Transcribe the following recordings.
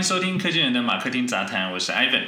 迎收听科技人的马克听杂谈，我是 Ivan。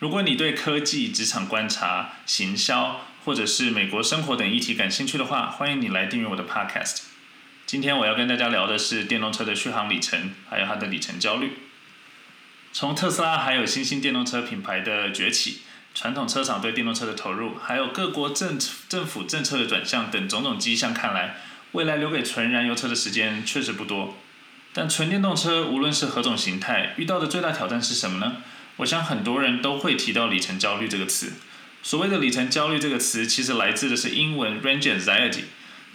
如果你对科技、职场观察、行销，或者是美国生活等议题感兴趣的话，欢迎你来订阅我的 Podcast。今天我要跟大家聊的是电动车的续航里程，还有它的里程焦虑。从特斯拉还有新兴电动车品牌的崛起，传统车厂对电动车的投入，还有各国政政府政策的转向等种种迹象看来，未来留给纯燃油车的时间确实不多。但纯电动车无论是何种形态，遇到的最大挑战是什么呢？我想很多人都会提到里程焦虑这个词。所谓的里程焦虑这个词，其实来自的是英文 range anxiety，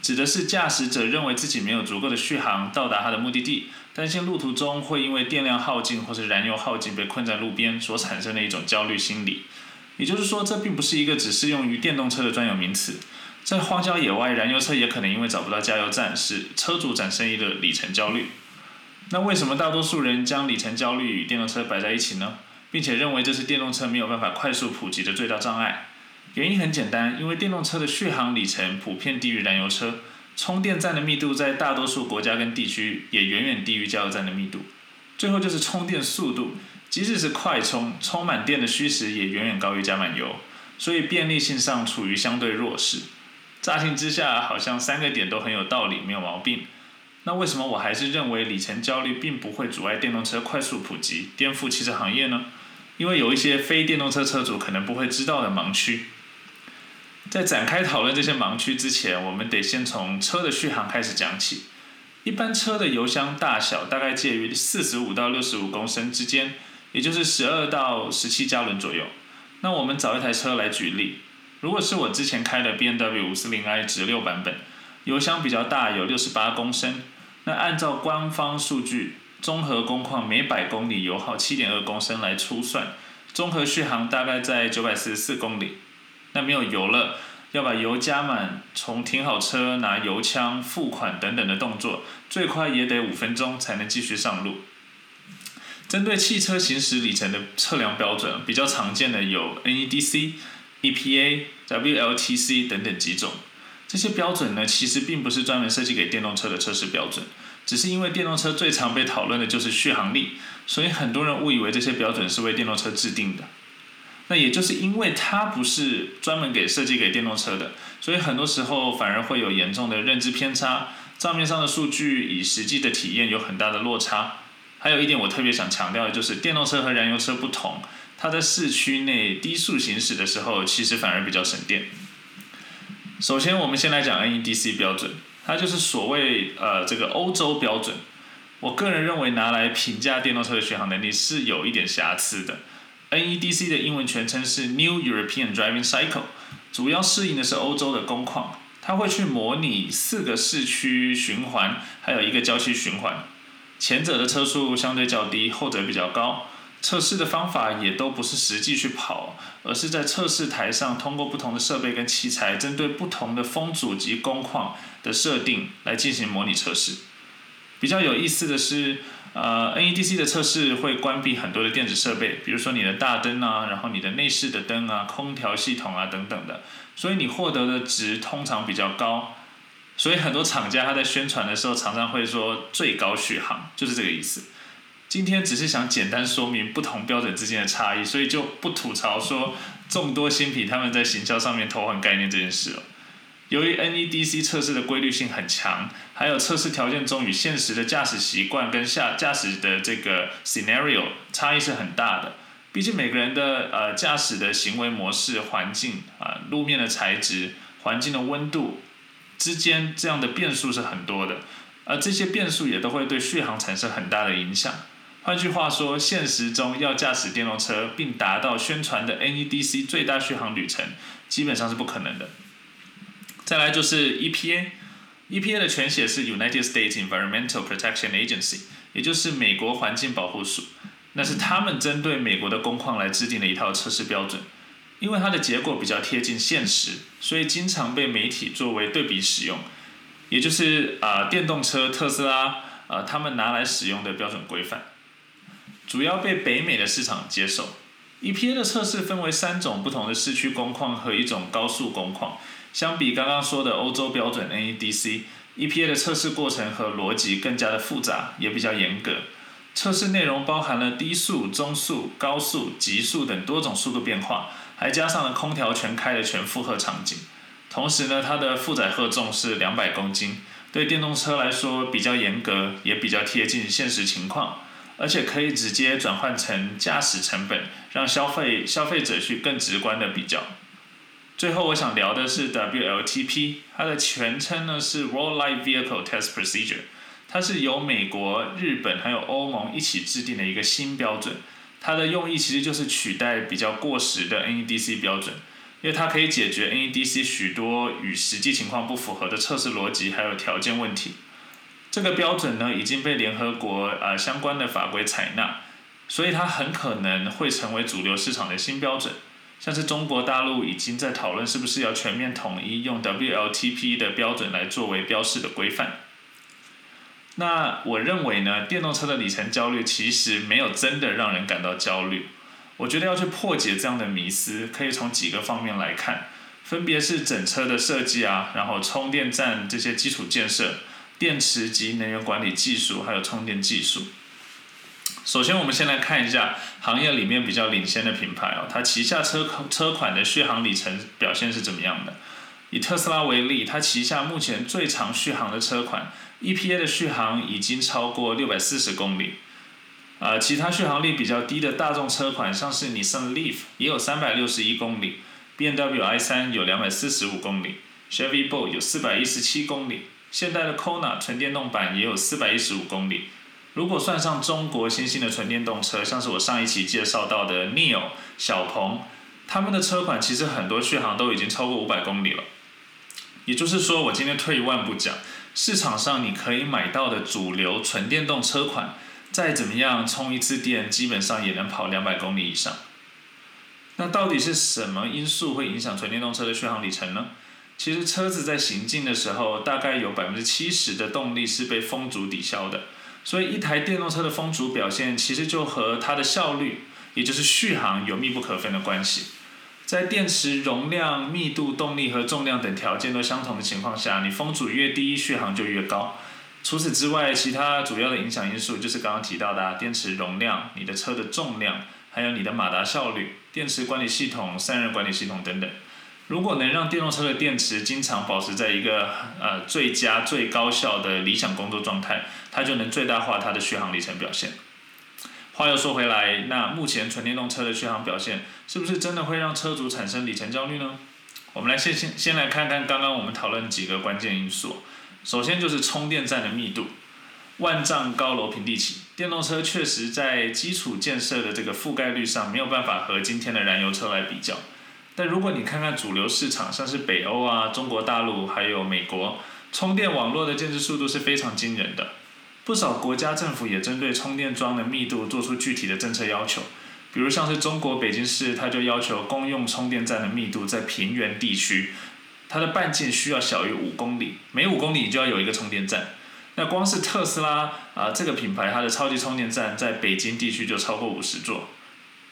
指的是驾驶者认为自己没有足够的续航到达他的目的地，担心路途中会因为电量耗尽或是燃油耗尽被困在路边所产生的一种焦虑心理。也就是说，这并不是一个只适用于电动车的专有名词，在荒郊野外，燃油车也可能因为找不到加油站，使车主产生一个里程焦虑。那为什么大多数人将里程焦虑与电动车摆在一起呢？并且认为这是电动车没有办法快速普及的最大障碍？原因很简单，因为电动车的续航里程普遍低于燃油车，充电站的密度在大多数国家跟地区也远远低于加油站的密度。最后就是充电速度，即使是快充，充满电的虚实也远远高于加满油，所以便利性上处于相对弱势。乍听之下，好像三个点都很有道理，没有毛病。那为什么我还是认为里程焦虑并不会阻碍电动车快速普及、颠覆汽车行业呢？因为有一些非电动车车主可能不会知道的盲区。在展开讨论这些盲区之前，我们得先从车的续航开始讲起。一般车的油箱大小大概介于四十五到六十五公升之间，也就是十二到十七加仑左右。那我们找一台车来举例，如果是我之前开的 B M W 五四零 i 直六版本，油箱比较大，有六十八公升。那按照官方数据，综合工况每百公里油耗七点二公升来粗算，综合续航大概在九百四十四公里。那没有油了，要把油加满，从停好车拿油枪、付款等等的动作，最快也得五分钟才能继续上路。针对汽车行驶里程的测量标准，比较常见的有 NEDC、EPA、WLTC 等等几种。这些标准呢，其实并不是专门设计给电动车的测试标准，只是因为电动车最常被讨论的就是续航力，所以很多人误以为这些标准是为电动车制定的。那也就是因为它不是专门给设计给电动车的，所以很多时候反而会有严重的认知偏差，账面上的数据与实际的体验有很大的落差。还有一点我特别想强调的就是，电动车和燃油车不同，它在市区内低速行驶的时候，其实反而比较省电。首先，我们先来讲 NEDC 标准，它就是所谓呃这个欧洲标准。我个人认为拿来评价电动车的续航能力是有一点瑕疵的。NEDC 的英文全称是 New European Driving Cycle，主要适应的是欧洲的工况，它会去模拟四个市区循环，还有一个郊区循环。前者的车速相对较低，后者比较高。测试的方法也都不是实际去跑，而是在测试台上通过不同的设备跟器材，针对不同的风阻及工况的设定来进行模拟测试。比较有意思的是，呃，NEDC 的测试会关闭很多的电子设备，比如说你的大灯啊，然后你的内饰的灯啊、空调系统啊等等的，所以你获得的值通常比较高。所以很多厂家他在宣传的时候常常会说最高续航，就是这个意思。今天只是想简单说明不同标准之间的差异，所以就不吐槽说众多新品他们在行销上面偷换概念这件事了。由于 NEDC 测试的规律性很强，还有测试条件中与现实的驾驶习惯跟下驾驶的这个 scenario 差异是很大的。毕竟每个人的呃驾驶的行为模式、环境啊、路面的材质、环境的温度之间这样的变数是很多的，而这些变数也都会对续航产生很大的影响。换句话说，现实中要驾驶电动车并达到宣传的 NEDC 最大续航里程，基本上是不可能的。再来就是 EPA，EPA 的全写是 United States Environmental Protection Agency，也就是美国环境保护署，那是他们针对美国的工况来制定的一套测试标准。因为它的结果比较贴近现实，所以经常被媒体作为对比使用，也就是啊电动车特斯拉啊他们拿来使用的标准规范。主要被北美的市场接受。EPA 的测试分为三种不同的市区工况和一种高速工况。相比刚刚说的欧洲标准 NEDC，EPA 的测试过程和逻辑更加的复杂，也比较严格。测试内容包含了低速、中速、高速、极速等多种速度变化，还加上了空调全开的全负荷场景。同时呢，它的负载荷重是两百公斤，对电动车来说比较严格，也比较贴近现实情况，而且可以直接转换成驾驶成本，让消费消费者去更直观的比较。最后我想聊的是 WLTP，它的全称呢是 World Light Vehicle Test Procedure，它是由美国、日本还有欧盟一起制定的一个新标准。它的用意其实就是取代比较过时的 NEDC 标准。因为它可以解决 NEDC 许多与实际情况不符合的测试逻辑还有条件问题。这个标准呢已经被联合国呃相关的法规采纳，所以它很可能会成为主流市场的新标准。像是中国大陆已经在讨论是不是要全面统一用 WLTP 的标准来作为标示的规范。那我认为呢，电动车的里程焦虑其实没有真的让人感到焦虑。我觉得要去破解这样的迷思，可以从几个方面来看，分别是整车的设计啊，然后充电站这些基础建设、电池及能源管理技术，还有充电技术。首先，我们先来看一下行业里面比较领先的品牌哦，它旗下车车款的续航里程表现是怎么样的？以特斯拉为例，它旗下目前最长续航的车款，EPA 的续航已经超过六百四十公里。呃，其他续航力比较低的大众车款，像是尼桑 Leaf 也有三百六十一公里，B M W i 三有两百四十五公里，Chevy Bolt 有四百一十七公里，现代的 Kona 纯电动版也有四百一十五公里。如果算上中国新兴的纯电动车，像是我上一期介绍到的 Neo、小鹏，他们的车款其实很多续航都已经超过五百公里了。也就是说，我今天退一万步讲，市场上你可以买到的主流纯电动车款。再怎么样充一次电，基本上也能跑两百公里以上。那到底是什么因素会影响纯电动车的续航里程呢？其实车子在行进的时候，大概有百分之七十的动力是被风阻抵消的。所以一台电动车的风阻表现，其实就和它的效率，也就是续航有密不可分的关系。在电池容量、密度、动力和重量等条件都相同的情况下，你风阻越低，续航就越高。除此之外，其他主要的影响因素就是刚刚提到的电池容量、你的车的重量，还有你的马达效率、电池管理系统、散热管理系统等等。如果能让电动车的电池经常保持在一个呃最佳、最高效的理想工作状态，它就能最大化它的续航里程表现。话又说回来，那目前纯电动车的续航表现是不是真的会让车主产生里程焦虑呢？我们来先先先来看看刚刚我们讨论几个关键因素。首先就是充电站的密度，万丈高楼平地起，电动车确实在基础建设的这个覆盖率上没有办法和今天的燃油车来比较。但如果你看看主流市场，像是北欧啊、中国大陆还有美国，充电网络的建设速度是非常惊人的。不少国家政府也针对充电桩的密度做出具体的政策要求，比如像是中国北京市，它就要求公用充电站的密度在平原地区。它的半径需要小于五公里，每五公里就要有一个充电站。那光是特斯拉啊这个品牌，它的超级充电站在北京地区就超过五十座。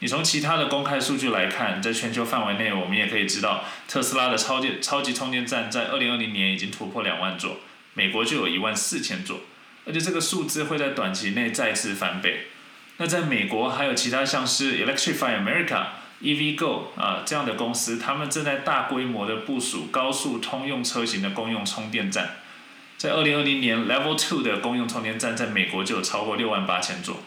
你从其他的公开数据来看，在全球范围内，我们也可以知道，特斯拉的超级超级充电站在二零二零年已经突破两万座，美国就有一万四千座，而且这个数字会在短期内再次翻倍。那在美国还有其他像是 Electrify America。EVgo 啊，这样的公司，他们正在大规模的部署高速通用车型的公用充电站。在二零二零年，Level Two 的公用充电站在美国就有超过六万八千座。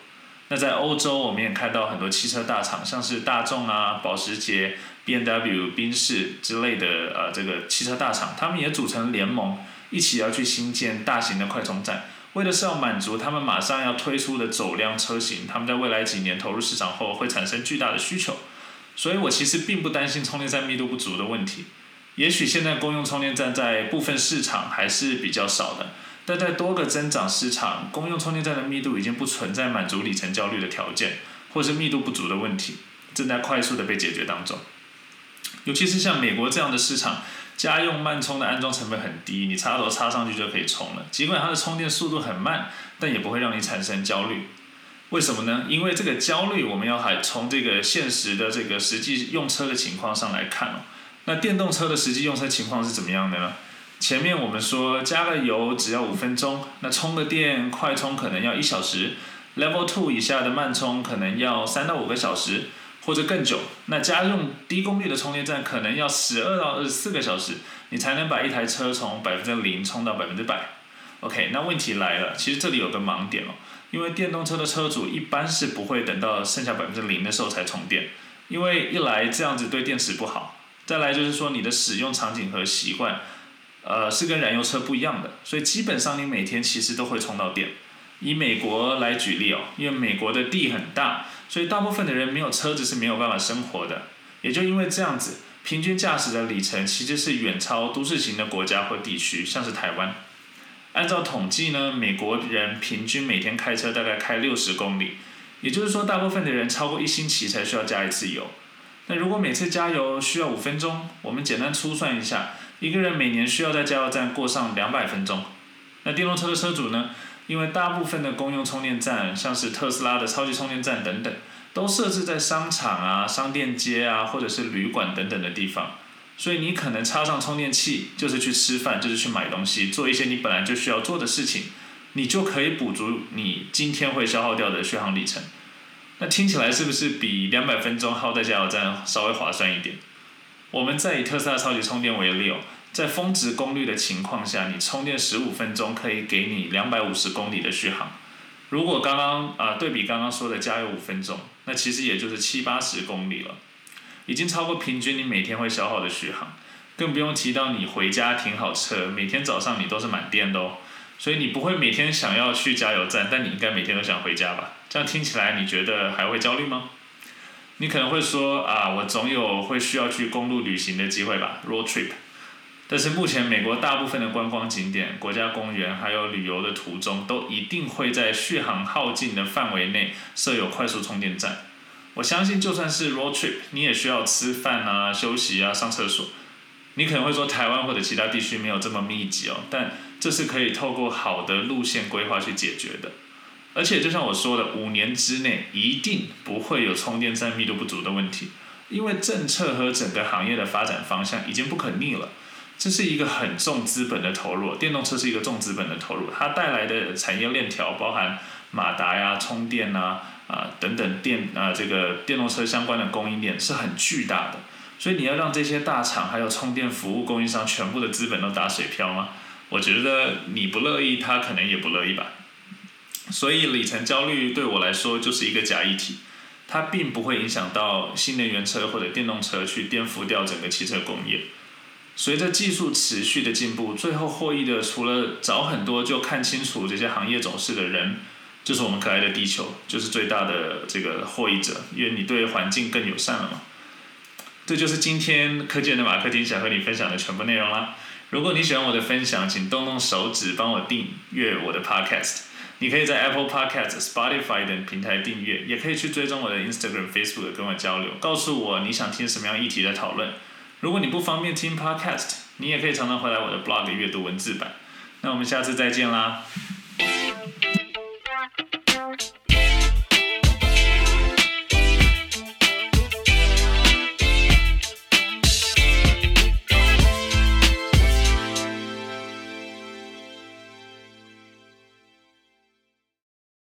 那在欧洲，我们也看到很多汽车大厂，像是大众啊、保时捷、B M W、宾士之类的呃这个汽车大厂，他们也组成联盟，一起要去新建大型的快充站，为的是要满足他们马上要推出的走量车型，他们在未来几年投入市场后会产生巨大的需求。所以我其实并不担心充电站密度不足的问题。也许现在公用充电站在部分市场还是比较少的，但在多个增长市场，公用充电站的密度已经不存在满足里程焦虑的条件，或是密度不足的问题，正在快速的被解决当中。尤其是像美国这样的市场，家用慢充的安装成本很低，你插头插上去就可以充了。尽管它的充电速度很慢，但也不会让你产生焦虑。为什么呢？因为这个焦虑，我们要还从这个现实的这个实际用车的情况上来看哦。那电动车的实际用车情况是怎么样的呢？前面我们说加个油只要五分钟，那充个电快充可能要一小时。Level Two 以下的慢充可能要三到五个小时或者更久。那家用低功率的充电站可能要十二到二十四个小时，你才能把一台车从百分之零充到百分之百。OK，那问题来了，其实这里有个盲点哦，因为电动车的车主一般是不会等到剩下百分之零的时候才充电，因为一来这样子对电池不好，再来就是说你的使用场景和习惯，呃，是跟燃油车不一样的，所以基本上你每天其实都会充到电。以美国来举例哦，因为美国的地很大，所以大部分的人没有车子是没有办法生活的。也就因为这样子，平均驾驶的里程其实是远超都市型的国家或地区，像是台湾。按照统计呢，美国人平均每天开车大概开六十公里，也就是说，大部分的人超过一星期才需要加一次油。那如果每次加油需要五分钟，我们简单粗算一下，一个人每年需要在加油站过上两百分钟。那电动车的车主呢？因为大部分的公用充电站，像是特斯拉的超级充电站等等，都设置在商场啊、商店街啊，或者是旅馆等等的地方，所以你可能插上充电器，就是去吃饭，就是去买东西，做一些你本来就需要做的事情，你就可以补足你今天会消耗掉的续航里程。那听起来是不是比两百分钟耗在加油站稍微划算一点？我们再以特斯拉超级充电为例哦。在峰值功率的情况下，你充电十五分钟可以给你两百五十公里的续航。如果刚刚啊对比刚刚说的加油五分钟，那其实也就是七八十公里了，已经超过平均你每天会消耗的续航。更不用提到你回家停好车，每天早上你都是满电的哦。所以你不会每天想要去加油站，但你应该每天都想回家吧？这样听起来你觉得还会焦虑吗？你可能会说啊，我总有会需要去公路旅行的机会吧，road trip。但是目前美国大部分的观光景点、国家公园还有旅游的途中，都一定会在续航耗尽的范围内设有快速充电站。我相信就算是 road trip，你也需要吃饭啊、休息啊、上厕所。你可能会说台湾或者其他地区没有这么密集哦，但这是可以透过好的路线规划去解决的。而且就像我说的，五年之内一定不会有充电站密度不足的问题，因为政策和整个行业的发展方向已经不可逆了。这是一个很重资本的投入，电动车是一个重资本的投入，它带来的产业链条包含马达呀、充电呐啊等等电啊这个电动车相关的供应链是很巨大的，所以你要让这些大厂还有充电服务供应商全部的资本都打水漂吗？我觉得你不乐意，他可能也不乐意吧。所以里程焦虑对我来说就是一个假议题，它并不会影响到新能源车或者电动车去颠覆掉整个汽车工业。随着技术持续的进步，最后获益的除了早很多就看清楚这些行业走势的人，就是我们可爱的地球，就是最大的这个获益者，因为你对环境更友善了嘛。这就是今天科技人的马克丁想和你分享的全部内容啦。如果你喜欢我的分享，请动动手指帮我订阅我的 Podcast。你可以在 Apple Podcast、Spotify 等平台订阅，也可以去追踪我的 Instagram、Facebook 跟我交流，告诉我你想听什么样议题的讨论。如果你不方便听 Podcast，你也可以常常回来我的 blog 阅读文字版。那我们下次再见啦。